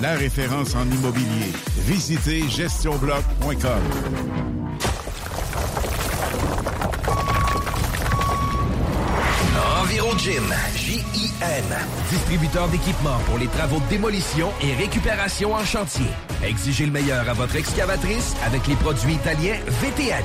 la référence en immobilier. Visitez gestionbloc.com. EnviroGym, J-I-N. Distributeur d'équipements pour les travaux de démolition et récupération en chantier. Exigez le meilleur à votre excavatrice avec les produits italiens VTN.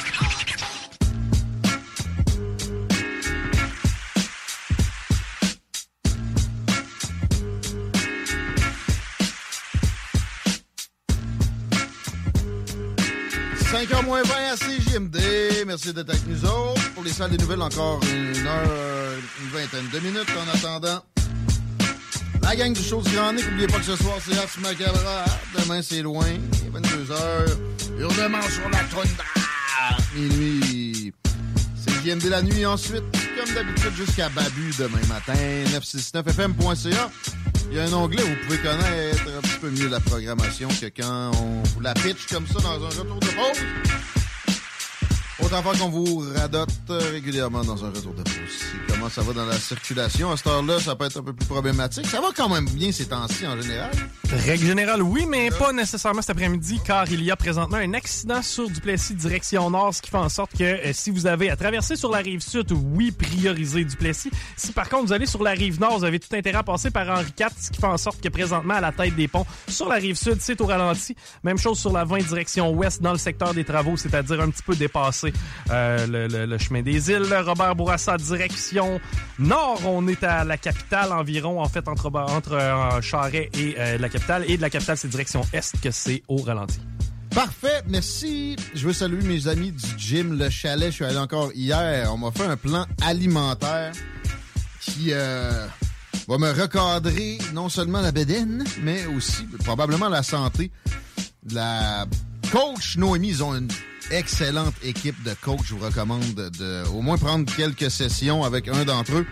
5h moins 20 à CJMD. Merci d'être avec nous autres. Pour les salles des nouvelles, encore une heure, une vingtaine de minutes en attendant. La gang du show du Grand Nick, n'oubliez pas que ce soir, c'est Ars Macabra. Demain, c'est loin. 22h. Hurlement sur la trône Minuit. CJMD la nuit ensuite. Comme d'habitude, jusqu'à Babu demain matin. 969fm.ca. Il y a un onglet où vous pouvez connaître un petit peu mieux la programmation que quand on vous la pitch comme ça dans un retour de pause. Fois qu'on vous radote régulièrement dans un retour de pause. Comment ça va dans la circulation? À cette heure-là, ça peut être un peu plus problématique. Ça va quand même bien ces temps-ci en général. Règle générale, oui, mais pas nécessairement cet après-midi, car il y a présentement un accident sur Duplessis direction nord, ce qui fait en sorte que euh, si vous avez à traverser sur la rive sud, oui, priorisez Duplessis. Si par contre vous allez sur la rive nord, vous avez tout intérêt à passer par Henri IV, ce qui fait en sorte que présentement, à la tête des ponts, sur la rive sud, c'est au ralenti. Même chose sur la 20 direction ouest, dans le secteur des travaux, c'est-à-dire un petit peu dépassé euh, le, chemin des îles. Robert Bourassa, direction nord, on est à la capitale environ, en fait, entre, entre euh, Charret et euh, la capitale. Et de la capitale, c'est direction est que c'est au ralenti. Parfait, merci. Je veux saluer mes amis du gym Le Chalet. Je suis allé encore hier. On m'a fait un plan alimentaire qui va me recadrer non seulement la bédaine, mais aussi probablement la santé. La coach Noémie, ils ont une excellente équipe de coach. Je vous recommande de, au moins prendre quelques sessions avec un d'entre eux.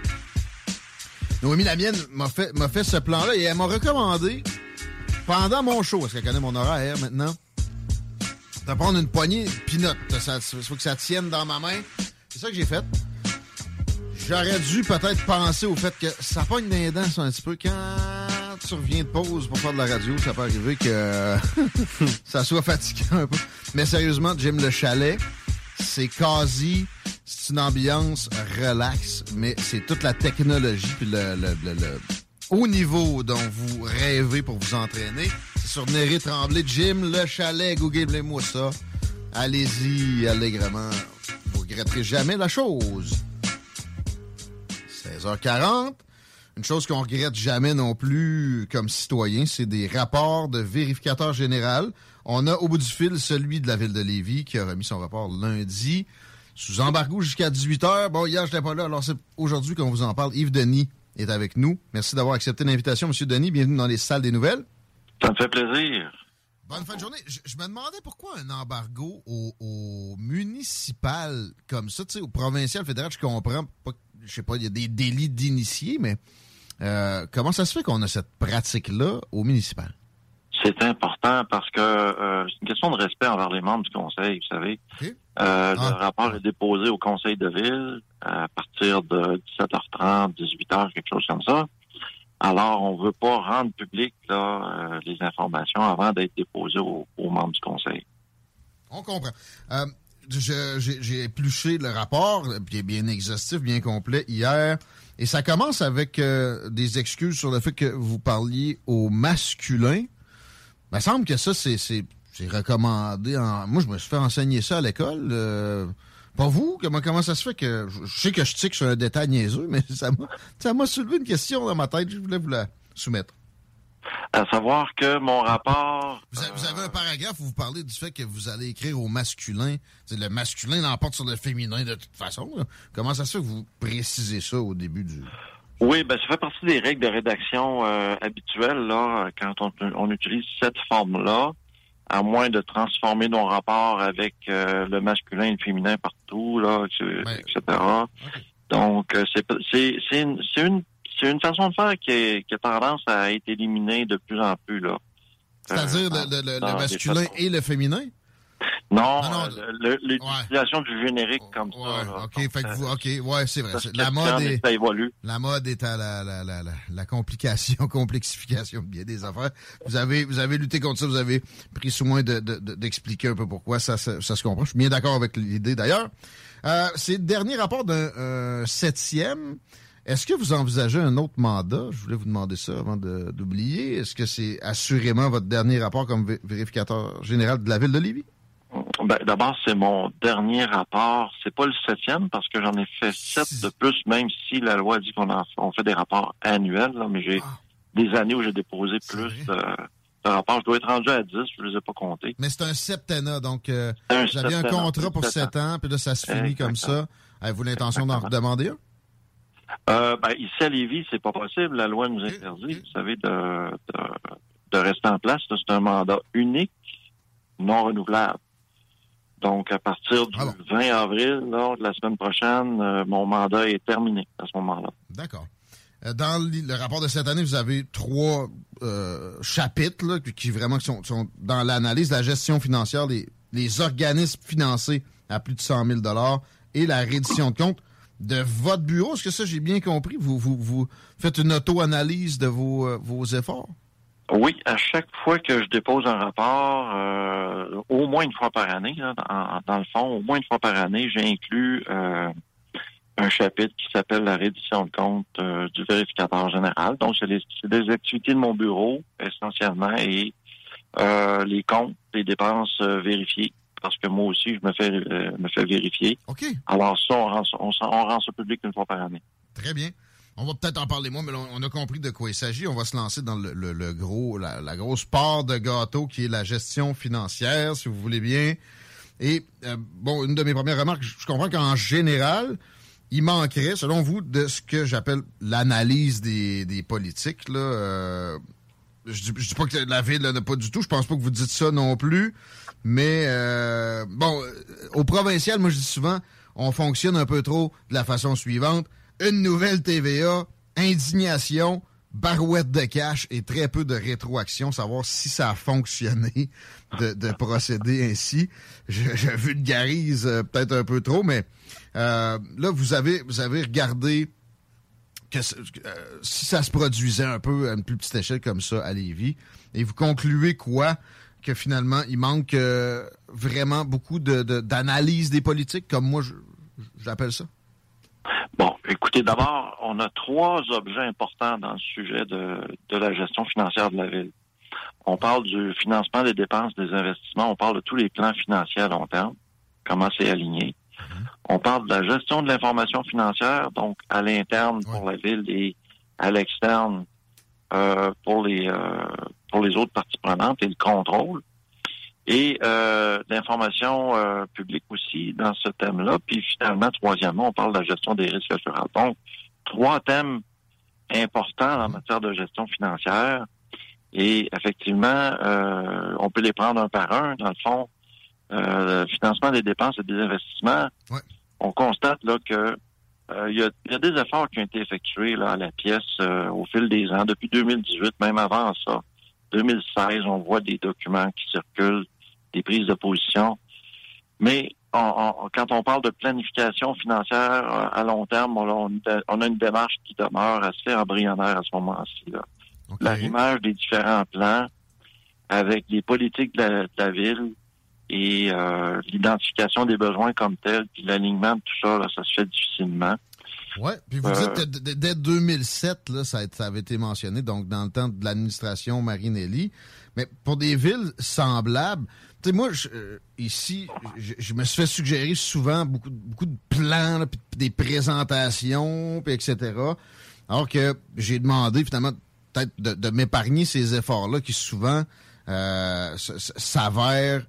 Noémie Lamienne m'a fait, m'a fait ce plan-là et elle m'a recommandé, pendant mon show, parce qu'elle connaît mon horaire maintenant, de prendre une poignée de pinottes. Il faut que ça tienne dans ma main. C'est ça que j'ai fait. J'aurais dû peut-être penser au fait que ça pogne les dents ça, un petit peu. Quand tu reviens de pause pour faire de la radio, ça peut arriver que ça soit fatigant un peu. Mais sérieusement, Jim Le Chalet, c'est quasi... C'est une ambiance relax, mais c'est toute la technologie puis le, le, le, le haut niveau dont vous rêvez pour vous entraîner. C'est sur Néré Tremblay, Jim Le Chalet, googlez-moi ça. Allez-y allègrement. Vous regretterez jamais la chose. 16h40. Une chose qu'on regrette jamais non plus comme citoyen, c'est des rapports de vérificateur général. On a au bout du fil celui de la ville de Lévis qui a remis son rapport lundi sous embargo jusqu'à 18h. Bon, hier, je n'étais pas là, alors c'est aujourd'hui qu'on vous en parle. Yves Denis est avec nous. Merci d'avoir accepté l'invitation, Monsieur Denis. Bienvenue dans les salles des nouvelles. Ça me fait plaisir. Bonne fin de journée. Je, je me demandais pourquoi un embargo au, au municipal comme ça, tu sais, au provincial, fédéral, je comprends pas, je sais pas, il y a des délits d'initiés, mais euh, comment ça se fait qu'on a cette pratique-là au municipal? C'est important parce que euh, c'est une question de respect envers les membres du conseil, vous savez. Euh, Ah. Le rapport est déposé au conseil de ville à partir de 17h30, 18h, quelque chose comme ça. Alors, on veut pas rendre public là, euh, les informations avant d'être déposées aux, aux membres du conseil. On comprend. J'ai épluché le rapport, qui est bien exhaustif, bien complet, hier. Et ça commence avec euh, des excuses sur le fait que vous parliez au masculin. Il me semble que ça, c'est c'est- recommandé. En... Moi, je me suis fait enseigner ça à l'école. euh, Pas vous? Comment, comment ça se fait que... Je je sais que je tique sur un détail niaiseux, mais ça m'a ça m'a soulevé une question dans ma tête. Je voulais vous la soumettre. À savoir que mon rapport... Vous avez, vous avez un paragraphe où vous parlez du fait que vous allez écrire au masculin. Le masculin l'emporte sur le féminin de toute façon. là. Comment ça se fait que vous précisez ça au début du... Oui, ben ça fait partie des règles de rédaction euh, habituelles là quand on, on utilise cette forme-là, à moins de transformer nos rapports avec euh, le masculin et le féminin partout là, etc. Ouais. etc. Donc euh, c'est une c'est une façon de faire qui, est, qui a tendance à être éliminée de plus en plus là. C'est-à-dire Euh, le, masculin et le féminin? Non, Ah, non, euh, l'utilisation du générique comme Ouais, ça. là. Fait que euh, vous... OK, ouais, c'est vrai. La mode est... ça évolue. La mode est à la, la, la, la, complication, complexification de bien des affaires. Vous avez, vous avez lutté contre ça, vous avez pris soin de, de- de- d'expliquer un peu pourquoi, ça, ça, ça se comprend. Je suis bien d'accord avec l'idée d'ailleurs. Euh, c'est le dernier rapport d'un euh, septième. Est-ce que vous envisagez un autre mandat? Je voulais vous demander ça avant d'oublier. Est-ce que c'est assurément votre dernier rapport comme vé- vérificateur général de la ville de Lévis? Ben, D'abord, c'est mon dernier rapport. C'est pas le septième parce que j'en ai fait sept de plus, même si la loi dit qu'on on fait des rapports annuels. là, mais j'ai Ah. des années où j'ai déposé plus vrai? de, de rapports. Je dois être rendu à 10, je les ai pas comptés. Mais c'est un septennat, donc euh, aviez un contrat pour sept ans, puis là, ça se finit comme ça. Avez-vous l'intention d'en redemander un? Euh, ben, ici à Lévis, c'est pas possible. La loi nous interdit, vous savez, de, de, de rester en place. C'est un mandat unique, non renouvelable. Donc, à partir du Ah bon. 20 avril, là, de la semaine prochaine, euh, mon mandat est terminé à ce moment-là. D'accord. Euh, Dans le rapport de cette année, vous avez trois euh, chapitres là, qui- vraiment sont, sont dans l'analyse de la gestion financière des les organismes financés à plus de 100 000 et la reddition de comptes de votre bureau? Est-ce que ça, j'ai bien compris? Vous, faites une auto-analyse de vos, euh, vos efforts? Oui, à chaque fois que je dépose un rapport, euh, au moins une fois par année, dans, le fond, au moins une fois par année, j'inclus euh, un chapitre qui s'appelle la reddition de compte euh, du vérificateur général. Donc, c'est des activités de mon bureau, essentiellement, et les comptes, les dépenses vérifiées, parce que moi aussi, je me fais, euh, me fais vérifier. OK. Alors, ça, on rend, ça- on, rend ça public une fois par année. Très bien. On va peut-être en parler moins, mais on, a compris de quoi il s'agit. On va se lancer dans le, le- le gros, la, la grosse part de gâteau qui est la gestion financière, si vous voulez bien. Et euh, bon, une de mes premières remarques, je je comprends qu'en général, il manquerait, selon vous, de ce que j'appelle l'analyse des, des politiques. Là, euh, je, dis, je dis pas que la ville n'a pas du tout. Je pense pas que vous dites ça non plus. Mais euh, bon, euh, au provincial, moi je dis souvent, on fonctionne un peu trop de la façon suivante. Une nouvelle TVA indignation, barouette de cash et très peu de rétroaction, savoir si ça a fonctionné de, procéder ainsi. Je, je vulgarise euh, peut-être un peu trop, mais euh, là, vous avez, vous avez regardé que euh, si ça se produisait un peu à une plus petite échelle comme ça à Lévis, et vous concluez quoi? Que finalement, il manque vraiment beaucoup d'analyse de, des politiques, comme moi j'appelle ça? Bon, écoutez, d'abord, on a trois objets importants dans le sujet de, la gestion financière de la ville. On parle du financement des dépenses, des investissements, on parle de tous les plans financiers à long terme, comment c'est aligné. Mhm. On parle de la gestion de l'information financière, donc à l'interne pour la ville et à l'externe euh, pour les euh, pour les autres parties prenantes et le contrôle et euh, l'information euh, publique aussi dans ce thème-là. Puis finalement, troisièmement, on parle de la gestion des risques assurants. Donc, trois thèmes importants en matière de gestion financière. Et effectivement, euh, on peut les prendre un par un. Dans le fond, euh, le financement des dépenses et des investissements, on constate là que il y, a, y, a, des efforts qui ont été effectués là, à la pièce au fil des ans, depuis 2018, même avant ça. 2016, on voit des documents qui circulent des prises de position. Mais quand on parle de planification financière euh, à long terme, on, a une démarche qui demeure assez embryonnaire à ce moment-ci. L'arrimage des différents plans avec les politiques de la, ville et euh, l'identification des besoins comme tels, puis l'alignement de tout ça, ça se fait difficilement. Oui, puis vous dites que dès 2007, là, ça, avait été mentionné, donc dans le temps de l'administration Marinelli. Mais pour des villes semblables, tu sais, moi, euh, ici, je, me suis fait suggérer souvent beaucoup, beaucoup de plans, des présentations, puis etc. Alors que j'ai demandé finalement peut-être de, m'épargner ces efforts-là qui souvent euh, s'avèrent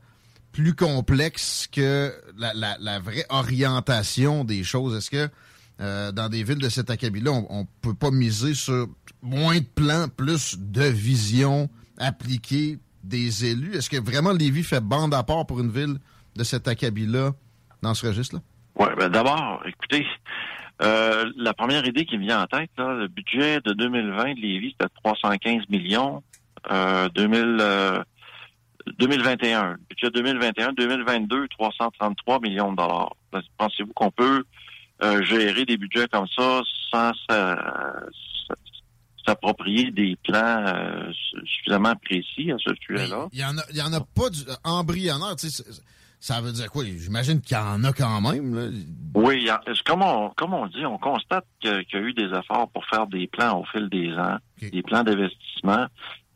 plus complexes que la, vraie orientation des choses. Est-ce que euh, dans des villes de cet acabit-là, on, ne peut pas miser sur moins de plans, plus de vision appliquée des élus? Est-ce que vraiment Lévis fait bande à part pour une ville de cet acabit-là dans ce registre-là? Oui, ben d'abord, écoutez, euh, la première idée qui me vient en tête, le budget de 2020 de Lévis, c'était 315 millions. Euh, 2000, 2021, le budget 2021, 2022, 333 millions de dollars. Pensez-vous qu'on peut euh, gérer des budgets comme ça sans s'approprier des plans euh, suffisamment précis à ce sujet-là. Il y en a, y en a pas du, embryonnaire, tu sais, ça veut dire quoi? J'imagine qu'il y en a quand même. Oui, comme on, comme on dit, on constate qu'il y a eu des efforts pour faire des plans au fil des ans, des plans d'investissement,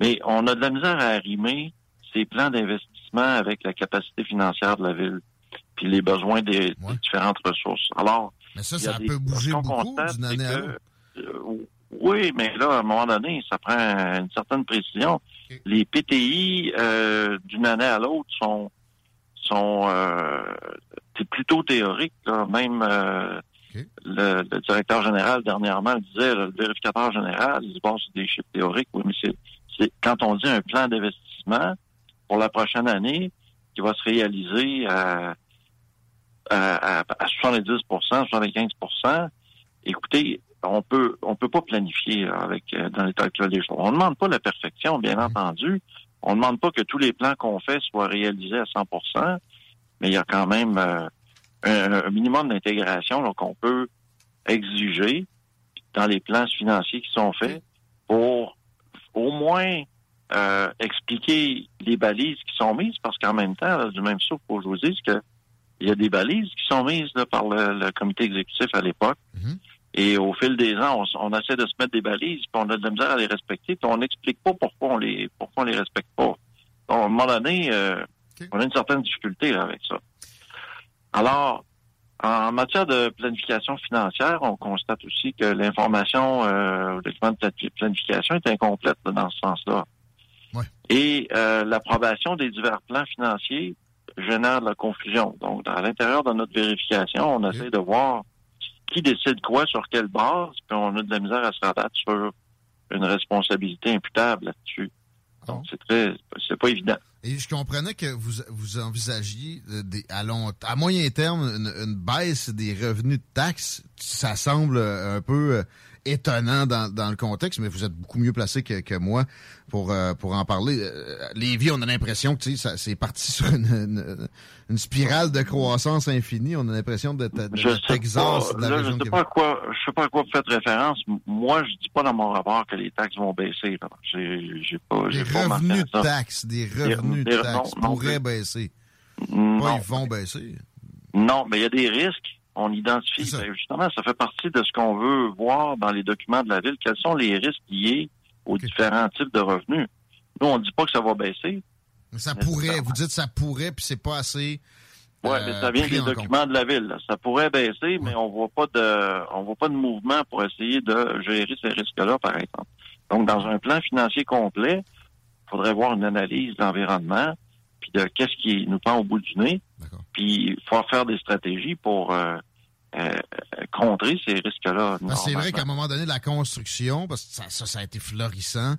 mais on a de la misère à arrimer ces plans d'investissement avec la capacité financière de la ville, puis les besoins des différentes ressources. Alors, mais ça, ça peut bouger beaucoup d'une année à l'autre. Euh, oui, mais là, à un moment donné, ça prend une certaine précision. Les PTI euh, d'une année à l'autre sont sont euh, c'est plutôt théorique. Là. Même euh, le, directeur général dernièrement disait, le vérificateur général, il dit bon, c'est des chiffres théoriques, oui, mais c'est, c'est quand on dit un plan d'investissement pour la prochaine année qui va se réaliser à à, à, 70 75% écoutez, on peut on peut pas planifier avec euh, dans l'état actuel des choses. On ne demande pas la perfection, bien entendu. On ne demande pas que tous les plans qu'on fait soient réalisés à 100% mais il y a quand même euh, un, minimum d'intégration qu'on peut exiger dans les plans financiers qui sont faits pour au moins euh, expliquer les balises qui sont mises, parce qu'en même temps, du même souffle, faut que je vous dise que il y a des balises qui sont mises par le, comité exécutif à l'époque. Mhm. Et au fil des ans, on, essaie de se mettre des balises, puis on a de la misère à les respecter, puis on n'explique pas pourquoi on les pourquoi on les respecte pas. Donc, à un moment donné, euh, on a une certaine difficulté avec ça. Alors, en matière de planification financière, on constate aussi que l'information euh, le document de planification est incomplète dans ce sens-là. Et euh, l'approbation des divers plans financiers génère de la confusion. Donc, à l'intérieur de notre vérification, on essaie de voir qui décide quoi, sur quelle base, puis on a de la misère à se rabattre sur une responsabilité imputable là-dessus. Donc, c'est très, c'est pas évident. Et je comprenais que vous, vous envisagiez des, à, long, à moyen terme une, baisse des revenus de taxes. Ça semble un peu euh, étonnant dans, dans, le contexte, mais vous êtes beaucoup mieux placé que, que moi pour, euh, pour en parler. Euh, Lévis, on a l'impression que c'est parti sur une, une, spirale de croissance infinie. On a l'impression d'être Texas de la région je sais pas à quoi, Je sais pas à quoi vous faites référence. Moi, je dis pas dans mon rapport que les taxes vont baisser. J'ai pas, des revenus de taxes, des revenus de taxes pourraient baisser. Pas ils vont baisser. Non, mais il y a des risques on identifie. Ben, justement, ça fait partie de ce qu'on veut voir dans les documents de la ville. Quels sont les risques liés aux différents types de revenus? Nous, on ne dit pas que ça va baisser. Mais ça pourrait. Vous dites ça pourrait, puis c'est pas assez. Oui, mais ça vient des documents de la ville. Ça pourrait baisser, mais on voit pas de on voit pas de mouvement pour essayer de gérer ces risques-là, par exemple. Donc, dans un plan financier complet, il faudrait voir une analyse d'environnement, puis de qu'est-ce qui nous prend au bout du nez. Puis il faut faire des stratégies pour euh, euh, contrer ces risques-là. C'est vrai qu'à un moment donné, la construction, parce que ça, ça, a été florissant,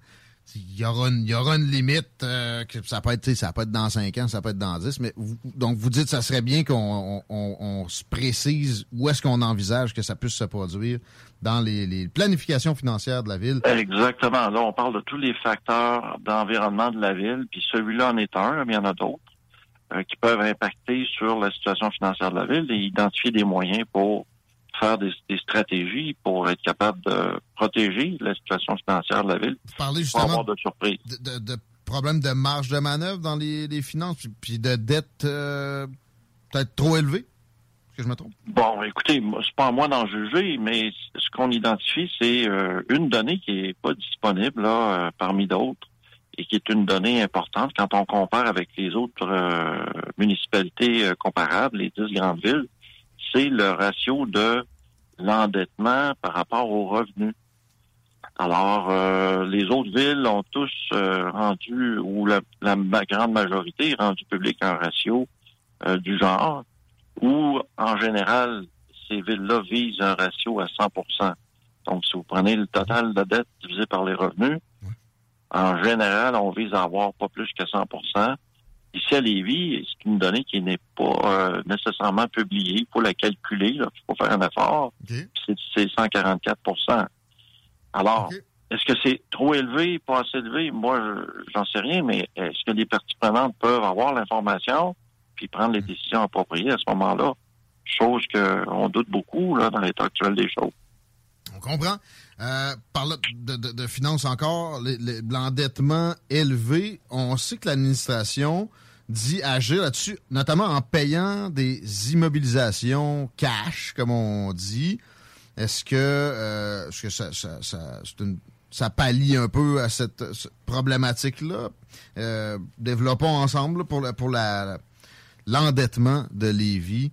il y aura une, y aura une limite euh, que ça peut être ça peut être dans 5 ans, ça peut être dans 10, mais donc vous dites ça serait bien qu'on on, se précise où est-ce qu'on envisage que ça puisse se produire dans les, les, planifications financières de la ville. Exactement. Là, on parle de tous les facteurs d'environnement de la ville, puis celui-là en est un, mais il y en a d'autres. Euh, qui peuvent impacter sur la situation financière de la ville et identifier des moyens pour faire des, stratégies pour être capable de protéger la situation financière de la ville. Vous parlez justement de, surprises. De, problèmes de marge de manœuvre dans les, finances, puis de dettes euh, peut-être trop élevées? Est-ce que je me trompe? Bon, écoutez, c'est pas à moi d'en juger, mais ce qu'on identifie, c'est euh, une donnée qui est pas disponible là, parmi d'autres et qui est une donnée importante quand on compare avec les autres euh, municipalités euh, comparables, les dix grandes villes, c'est le ratio de l'endettement par rapport aux revenus. Alors, euh, les autres villes ont tous rendu, ou la, grande majorité, rendu public un ratio du genre, où, en général, ces villes-là visent un ratio à 100% Donc, si vous prenez le total de dette divisé par les revenus, en général, on vise à avoir pas plus que 100 Ici à Lévis, c'est une donnée qui n'est pas euh, nécessairement publiée. Il faut la calculer, il faut faire un effort. C'est 144 Alors, est-ce que c'est trop élevé, pas assez élevé? Moi, j'en sais rien, mais est-ce que les parties prenantes peuvent avoir l'information puis prendre les décisions appropriées à ce moment-là? Chose qu'on doute beaucoup là, dans l'état actuel des choses. On comprend. Euh, par de, de, de, finances encore, l'endettement élevé, on sait que l'administration dit agir là-dessus, notamment en payant des immobilisations cash, comme on dit. Est-ce que, euh, que ça, ça, ça, une, ça, pallie un peu à cette, problématique-là? Euh, développons ensemble pour, la, pour la, l'endettement de Lévis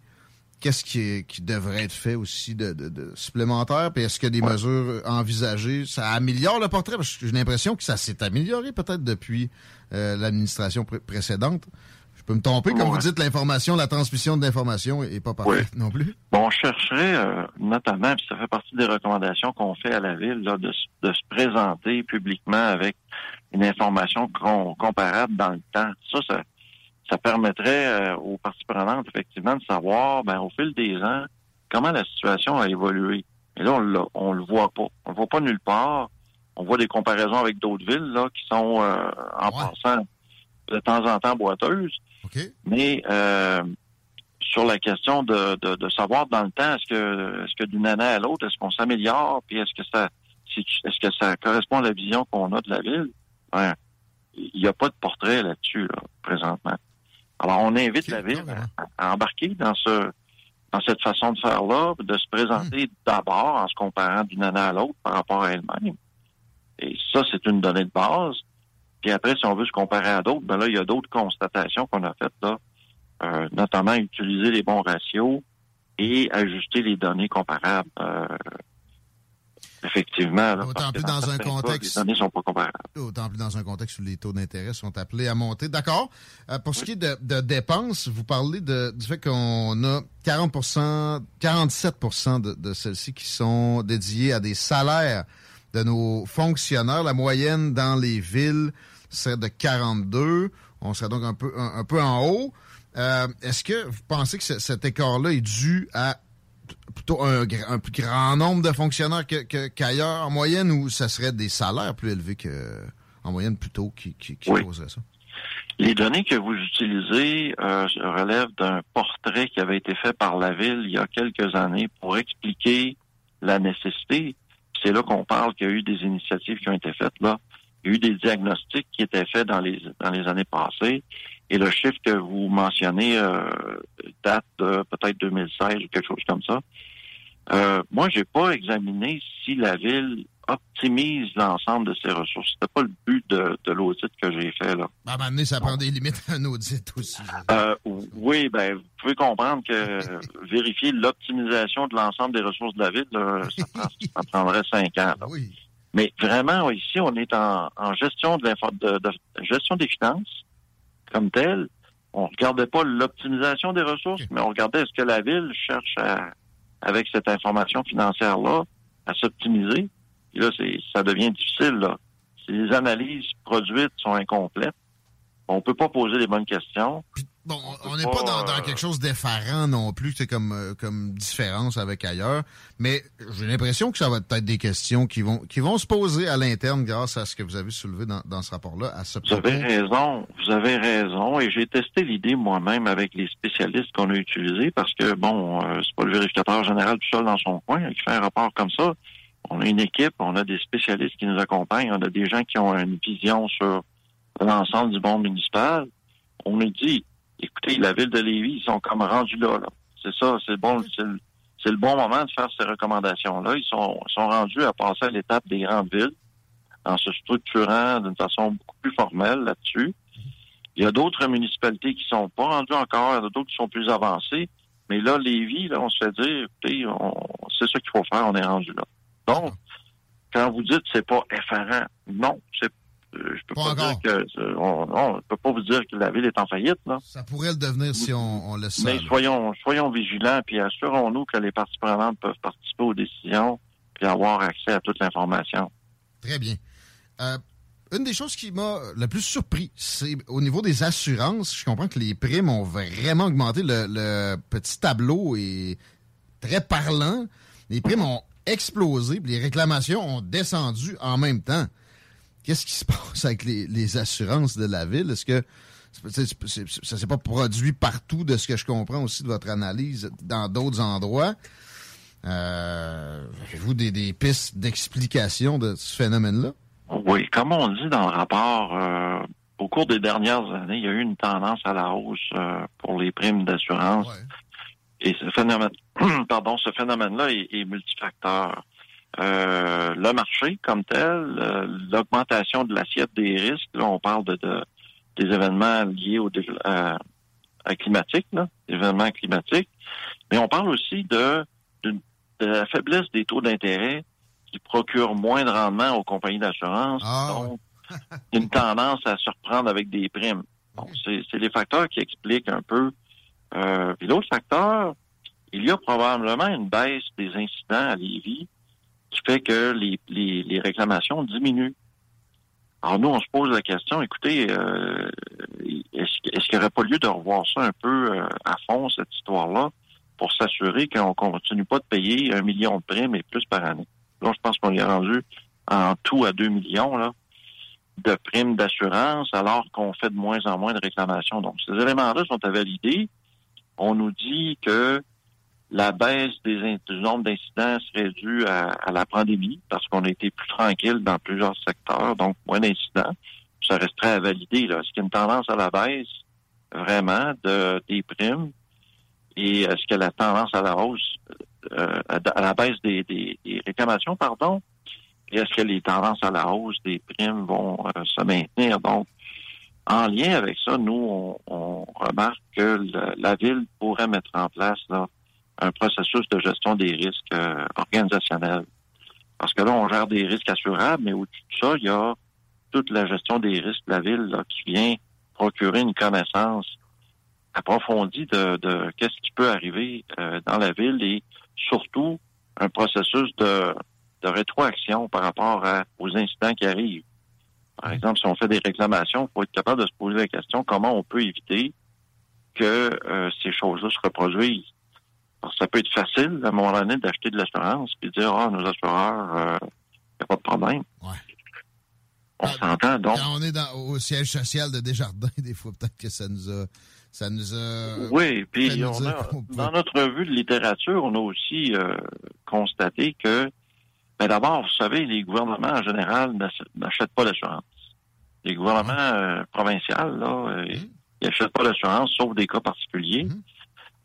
qu'est-ce qui, qui, devrait être fait aussi de, de, supplémentaire? Puis est-ce que des mesures envisagées, ça améliore le portrait? Parce que j'ai l'impression que ça s'est amélioré peut-être depuis euh, l'administration précédente. Je peux me tromper, comme vous dites, l'information, la transmission de l'information est pas parfaite non plus. Bon, on chercherait euh, notamment, puis ça fait partie des recommandations qu'on fait à la ville, là, de, de, se présenter publiquement avec une information comparable dans le temps. Ça, ça, ça permettrait euh, aux parties prenantes, effectivement, de savoir, ben, au fil des ans, comment la situation a évolué. Et là, on, on le voit pas. On le voit pas nulle part. On voit des comparaisons avec d'autres villes là qui sont euh, en passant de temps en temps boiteuses. Mais euh, sur la question de, de, savoir dans le temps, est-ce que est-ce que d'une année à l'autre, est-ce qu'on s'améliore, puis est-ce que ça est-ce que ça correspond à la vision qu'on a de la ville? il n'y a pas de portrait là-dessus, là, présentement. Alors, on invite la ville à, embarquer dans ce dans cette façon de faire-là, de se présenter hmm. d'abord en se comparant d'une année à l'autre par rapport à elle-même. Et ça, c'est une donnée de base. Puis après, si on veut se comparer à d'autres, ben là, il y a d'autres constatations qu'on a faites là, euh, notamment utiliser les bons ratios et ajuster les données comparables. Euh, Effectivement. Autant plus dans, un contexte. les sont pas comparables. Autant plus dans un contexte où les taux d'intérêt sont appelés à monter. D'accord. Euh, pour ce qui est de, dépenses, vous parlez de, du fait qu'on a 40 47 de, de celles-ci qui sont dédiées à des salaires de nos fonctionnaires. La moyenne dans les villes serait de 42. On serait donc un peu, un, peu en haut. Euh, est-ce que vous pensez que cet écart-là est dû à plutôt un, plus grand nombre de fonctionnaires que- qu'ailleurs en moyenne ou ça serait des salaires plus élevés que en moyenne plutôt qui, qui, qui Oui. causerait ça? Les données que vous utilisez euh, relèvent d'un portrait qui avait été fait par la ville il y a quelques années pour expliquer la nécessité. C'est là qu'on parle qu'il y a eu des initiatives qui ont été faites là. Il y a eu des diagnostics qui étaient faits dans les dans les années passées. Et le chiffre que vous mentionnez euh, date de peut-être 2016 ou quelque chose comme ça. Euh, moi, j'ai pas examiné si la ville optimise l'ensemble de ses ressources. C'était pas le but de, de l'audit que j'ai fait là. Ben, à un moment donné, ça prend des limites à un audit aussi. Euh, oui, ben vous pouvez comprendre que vérifier l'optimisation de l'ensemble des ressources de la ville, là, ça, prend- ça prendrait cinq ans. là. Oui. Mais vraiment, ici, on est en, en gestion de, de- gestion des finances comme telle. On regardait pas l'optimisation des ressources, mais on regardait est-ce que la ville cherche à, avec cette information financière-là, à s'optimiser. Puis là, c'est, ça devient difficile. Là. Si les analyses produites sont incomplètes, on peut pas poser les bonnes questions. Bon, on- n'est pas dans, dans euh, quelque chose d'effarant non plus, c'est comme euh, comme différence avec ailleurs, mais j'ai l'impression que ça va être des questions qui vont qui vont se poser à l'interne grâce à ce que vous avez soulevé dans, dans ce rapport-là à ce Vous avez raison, vous avez raison, et j'ai testé l'idée moi-même avec les spécialistes qu'on a utilisés parce que bon, euh, c'est pas le vérificateur général tout seul dans son coin qui fait un rapport comme ça. On a une équipe, on a des spécialistes qui nous accompagnent, on a des gens qui ont une vision sur l'ensemble du monde municipal. On nous dit, écoutez, la ville de Lévis, ils sont comme rendus là. là. C'est ça, c'est bon, c'est le, bon moment de faire ces recommandations-là. Ils sont, sont rendus à passer à l'étape des grandes villes en se structurant d'une façon beaucoup plus formelle là-dessus. Il y a d'autres municipalités qui sont pas rendues encore, il y en a d'autres qui sont plus avancées. Mais là, Lévis, là, on se fait dire, écoutez, c'est ça qu'il faut faire, on est rendu là. Donc, quand vous dites c'est pas effarant, non, c'est je peux Pas pas, encore. dire que euh, on, je peux pas vous dire que la ville est en faillite, là. Ça pourrait le devenir si on, on laisse ça. Mais là. soyons, soyons vigilants, puis assurons-nous que les parties prenantes peuvent participer aux décisions, puis avoir accès à toute l'information. Très bien. Euh, une des choses qui m'a le plus surpris, c'est au niveau des assurances. Je comprends que les primes ont vraiment augmenté. Le, le petit tableau est très parlant. Les primes ont explosé, puis les réclamations ont descendu en même temps. Qu'est-ce qui se passe avec les, les assurances de la ville? Est-ce que c'est- ça s'est pas produit partout de ce que je comprends aussi de votre analyse dans d'autres endroits? Euh, Avez-vous des, des pistes d'explication de ce phénomène-là? Oui, comme on dit dans le rapport, euh, au cours des dernières années, il y a eu une tendance à la hausse euh, pour les primes d'assurance. Et ce phénomène, pardon, ce phénomène-là est, est multifacteur. Euh, le marché comme tel, euh, l'augmentation de l'assiette des risques, là, on parle de, de- des événements liés au à, à climatique, là, événements climatiques, mais on parle aussi de, de la faiblesse des taux d'intérêt qui procurent moins de rendement aux compagnies d'assurance. donc, une tendance à se reprendre avec des primes. Bon, c'est, c'est les facteurs qui expliquent un peu. Euh, puis l'autre facteur, il y a probablement une baisse des incidents à Lévis qui fait que les, les, les réclamations diminuent. Alors nous, on se pose la question, écoutez, euh, est-ce, est-ce qu'il n'y aurait pas lieu de revoir ça un peu euh, à fond, cette histoire-là, pour s'assurer qu'on ne continue pas de payer un million de primes et plus par année? Là, je pense qu'on est rendu en tout à 2 millions là, de primes d'assurance, alors qu'on fait de moins en moins de réclamations. Donc, ces éléments-là sont à valider. On nous dit que la baisse des du nombre d'incidents serait due à, à la pandémie, parce qu'on a été plus tranquille dans plusieurs secteurs, donc moins d'incidents. Ça resterait à valider. Est-ce qu'il y a une tendance à la baisse vraiment de, des primes? Et est-ce qu'il y a la tendance à la hausse, euh, à, la baisse des, des- des réclamations, pardon? Et est-ce que les tendances à la hausse des primes vont euh, se maintenir? Donc, en lien avec ça, nous, on, on remarque que le- la ville pourrait mettre en place là, un processus de gestion des risques euh, organisationnels. Parce que là, on gère des risques assurables, mais au-dessus de ça, il y a toute la gestion des risques de la ville là, qui vient procurer une connaissance approfondie de, de qu'est-ce qui peut arriver euh, dans la ville et surtout un processus de, de rétroaction par rapport à- aux incidents qui arrivent. Par exemple, si on fait des réclamations, il faut être capable de se poser la question comment on peut éviter que euh, ces choses-là se reproduisent? Que ça peut être facile, à un moment donné, d'acheter de l'assurance puis de dire, ah, nos assureurs, il n'y a pas de problème. Ouais. On s'entend, donc. Quand on est dans, au siège social de Desjardins, des fois, peut-être que ça nous a. Ça nous a. Oui, puis on a- dans notre revue de littérature, on a aussi euh, constaté que, ben d'abord, vous savez, les gouvernements en général n'ach- n'achètent pas d'assurance. Les gouvernements euh, provinciaux, là, euh, Mhm. ils n'achètent pas d'assurance, sauf des cas particuliers. Mhm.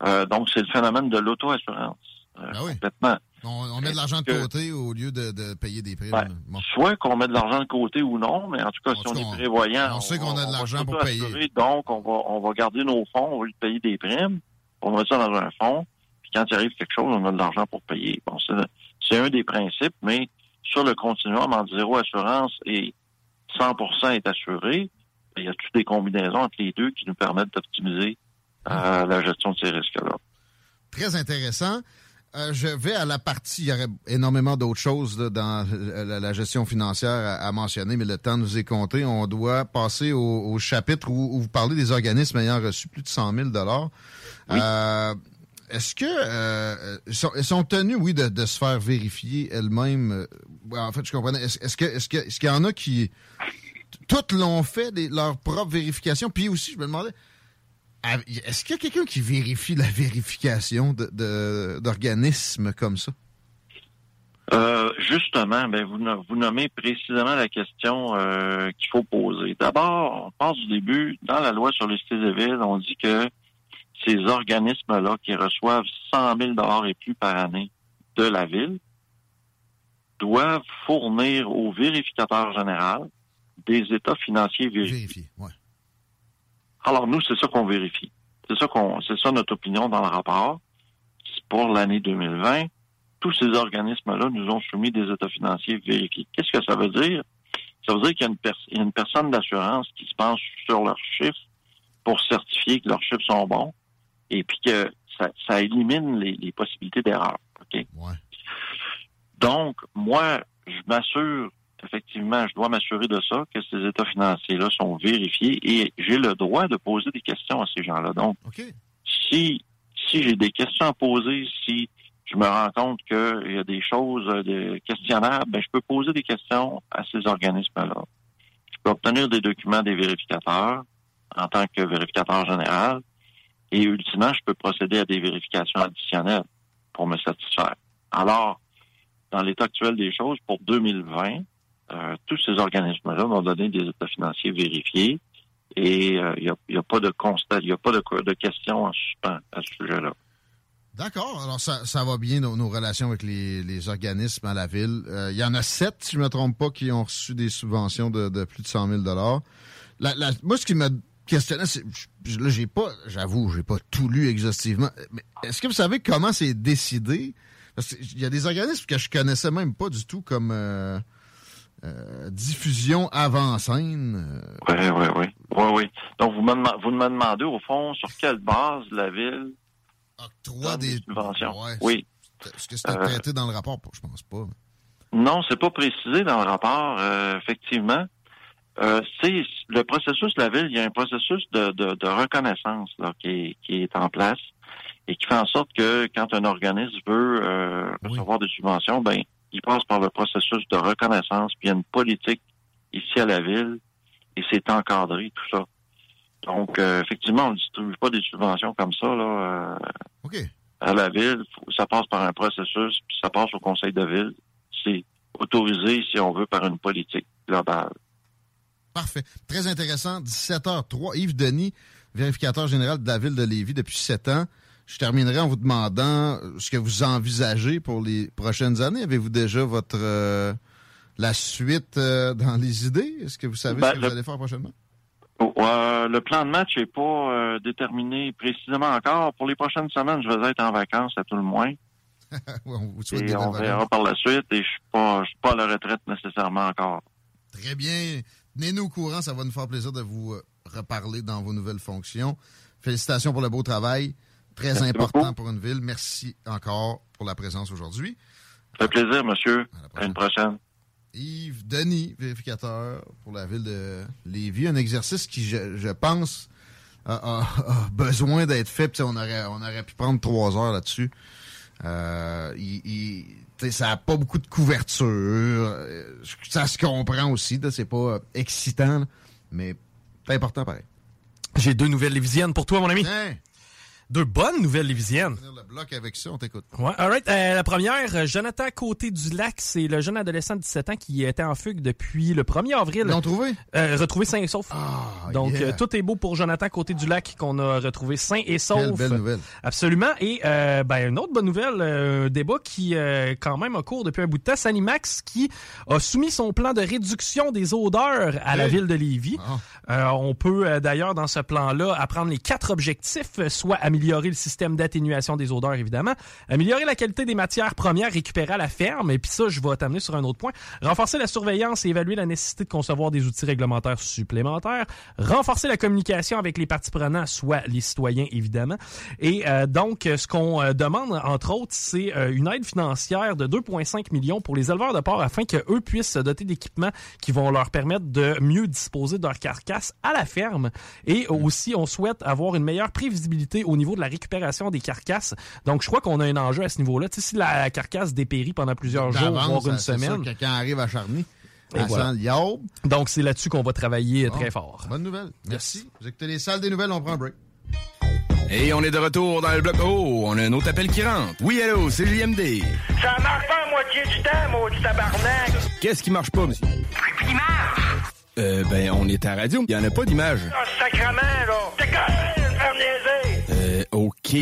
Euh, donc, c'est le phénomène de l'auto-assurance. euh, Ben oui. Complètement. On, on met de l'argent de que- côté au lieu de, de payer des primes? Ben, Bon. Soit qu'on met de l'argent de côté ou non, mais en tout cas, En si tout on est prévoyant, on sait qu'on a de l'argent pour payer. Donc, on va, on va garder nos fonds au lieu de payer des primes. On va mettre ça dans un fonds. Puis quand il arrive quelque chose, on a de l'argent pour payer. Bon, c'est, c'est un des principes, mais sur le continuum entre zéro assurance et 100 est assuré, il y a toutes des combinaisons entre les deux qui nous permettent d'optimiser euh, la gestion de ces risques-là. Très intéressant. Euh, je vais à la partie, il y aurait énormément d'autres choses là, dans euh, la, la gestion financière à, à mentionner, mais le temps nous est compté. On doit passer au, au chapitre où, où vous parlez des organismes ayant reçu plus de 100 000 Euh, Est-ce que euh, ils, sont, tenus, oui, de, de se faire vérifier elles-mêmes? en fait, je comprenais. Est-ce que est-ce que est-ce qu'il y en a qui toutes l'ont fait des- leur propre vérification? Puis aussi, je me demandais, Est-ce qu'il y a quelqu'un qui vérifie la vérification de- de- d'organismes comme ça? Euh, justement, ben vous, no- vous nommez précisément la question euh, qu'il faut poser. D'abord, on part du début. Dans la loi sur les villes, on dit que ces organismes-là qui reçoivent 100 000 et plus par année de la ville doivent fournir au vérificateur général des états financiers vérifiés. Ouais. Alors nous, c'est ça qu'on vérifie. C'est ça qu'on, c'est ça notre opinion dans le rapport. Pour l'année 2020, tous ces organismes-là nous ont soumis des états financiers vérifiés. Qu'est-ce que ça veut dire? Ça veut dire qu'il y a une, pers- il y a une personne d'assurance qui se penche sur leurs chiffres pour certifier que leurs chiffres sont bons et puis que ça, ça élimine les, les possibilités d'erreur. OK? Ouais. Donc, moi, je m'assure, effectivement, je dois m'assurer de ça, que ces états financiers-là sont vérifiés et j'ai le droit de poser des questions à ces gens-là. Donc, OK. si, si j'ai des questions à poser, si je me rends compte qu'il y a des choses euh, de questionnables, ben, je peux poser des questions à ces organismes-là. Je peux obtenir des documents des vérificateurs en tant que vérificateur général et ultimement, je peux procéder à des vérifications additionnelles pour me satisfaire. Alors, dans l'état actuel des choses, pour 2020, euh, tous ces organismes-là m'ont donné des états financiers vérifiés et euh, il n'y a, pas de constat, il n'y a pas de, de questions en suspens à ce sujet-là. D'accord. Alors, ça, va bien, nos, relations avec les, organismes à la ville. Euh, Il y en a sept, si je ne me trompe pas, qui ont reçu des subventions de, plus de 100 000 la, la, Moi, ce qui me questionnait, c'est... Là, j'ai pas... J'avoue, j'ai pas tout lu exhaustivement. Mais est-ce que vous savez comment c'est décidé? Parce qu'il y a des organismes que je connaissais même pas du tout, comme euh, euh, Diffusion Avant-Scène. euh, Oui, oui, oui. Oui, oui. Donc, vous me, vous me demandez, au fond, sur quelle base la ville octroie des... subventions? Ouais, Oui. Est-ce que c'était Euh, traité dans le rapport? Je pense pas. Non, c'est pas précisé dans le rapport, euh, effectivement. Euh, c'est le processus de la ville, il y a un processus de, de, de reconnaissance là, qui, est, qui est en place et qui fait en sorte que quand un organisme veut euh, Oui. recevoir des subventions, ben il passe par le processus de reconnaissance, puis il y a une politique ici à la ville et c'est encadré tout ça. Donc euh, effectivement, on ne distribue pas des subventions comme ça là. euh, à la ville, ça passe par un processus, puis ça passe au conseil de ville. C'est autorisé, si on veut, par une politique globale. Parfait. Très intéressant. 17h03. Yves Denis, vérificateur général de la ville de Lévis depuis sept ans. Je terminerai en vous demandant euh, ce que vous envisagez pour les prochaines années. Avez-vous déjà votre euh, la suite euh, dans les idées? Est-ce que vous savez Ben, ce que le- vous allez faire prochainement? Oh, euh, le plan de match n'est pas déterminé précisément encore. Pour les prochaines semaines, je vais être en vacances à tout le moins. On vous souhaite Et on verra par la suite. Et je suis pas, je suis pas à la retraite nécessairement encore. Très bien. Tenez-nous au courant. Ça va nous faire plaisir de vous reparler dans vos nouvelles fonctions. Félicitations pour le beau travail. Très Merci important beaucoup. pour une ville. Merci encore pour la présence aujourd'hui. Ça fait plaisir, monsieur. À la À une prochaine. Yves Denis, vérificateur pour la ville de Lévis. Un exercice qui, je, je pense, a, a besoin d'être fait. Puis, on aurait, on aurait pu prendre trois heures là-dessus. Euh, il, il- ça n'a pas beaucoup de couverture. Euh, Ça se comprend aussi. C'est pas euh, excitant, là, mais c'est important pareil. J'ai deux nouvelles lévisiennes pour toi, mon ami. Deux bonnes nouvelles lévisiennes. Finir le bloc avec ça, on t'écoute. Ouais, all right. Euh, la première, euh, Jonathan Côté du Lac, c'est le jeune adolescent de 17 ans qui était en fugue depuis le 1er avril. Ils l'ont trouvé? Euh, retrouvé sain et sauf. Ah, Donc, yeah. euh, tout est beau pour Jonathan Côté du Lac qu'on a retrouvé sain et sauf. Quelle belle nouvelle. Absolument. Et euh, ben, une autre bonne nouvelle, euh, un débat qui euh, quand même a cours depuis un bout de temps. Sanimax qui a soumis son plan de réduction des odeurs à la ville de Lévis. Ah. Euh, on peut d'ailleurs dans ce plan-là apprendre les quatre objectifs, soit améliorer le système d'atténuation des odeurs évidemment, améliorer la qualité des matières premières récupérées à la ferme, et puis ça je vais t'amener sur un autre point, renforcer la surveillance et évaluer la nécessité de concevoir des outils réglementaires supplémentaires, renforcer la communication avec les parties prenantes, soit les citoyens évidemment, et euh, donc ce qu'on euh, demande entre autres c'est euh, une aide financière de 2,5 millions pour les éleveurs de porc afin que eux puissent se doter d'équipements qui vont leur permettre de mieux disposer de leur carcasse à la ferme. Et aussi on souhaite avoir une meilleure prévisibilité au niveau de la récupération des carcasses. Donc je crois qu'on a un enjeu à ce niveau-là. Tu sais, si la carcasse dépérit pendant plusieurs jours, voire une semaine. que quand arrive à Charny, Et voilà. Donc c'est là-dessus qu'on va travailler très fort. Bonne nouvelle. Merci. Vous écoutez les salles des nouvelles, on prend un break. Et on est de retour dans le bloc. Oh, on a un autre appel qui rentre. Oui, allô, c'est l'IMD. Ça marche pas à moitié du temps, maudit tabarnak! Qu'est-ce qui marche pas, monsieur? Euh, ben, on est à la radio. Il y en a pas d'image. Ah, sacrement, là! T'es quand même! Euh, OK.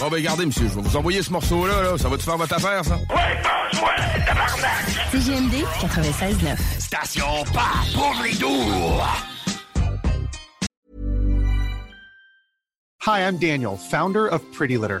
Bon, ben, regardez, monsieur, je vais vous envoyer ce morceau-là, là. Ça va te faire votre affaire, ça? Ouais, passe-moi, tabarnak! CGMD 96.9. Station pas pour les doux. Hi, I'm Daniel, founder of Pretty Litter.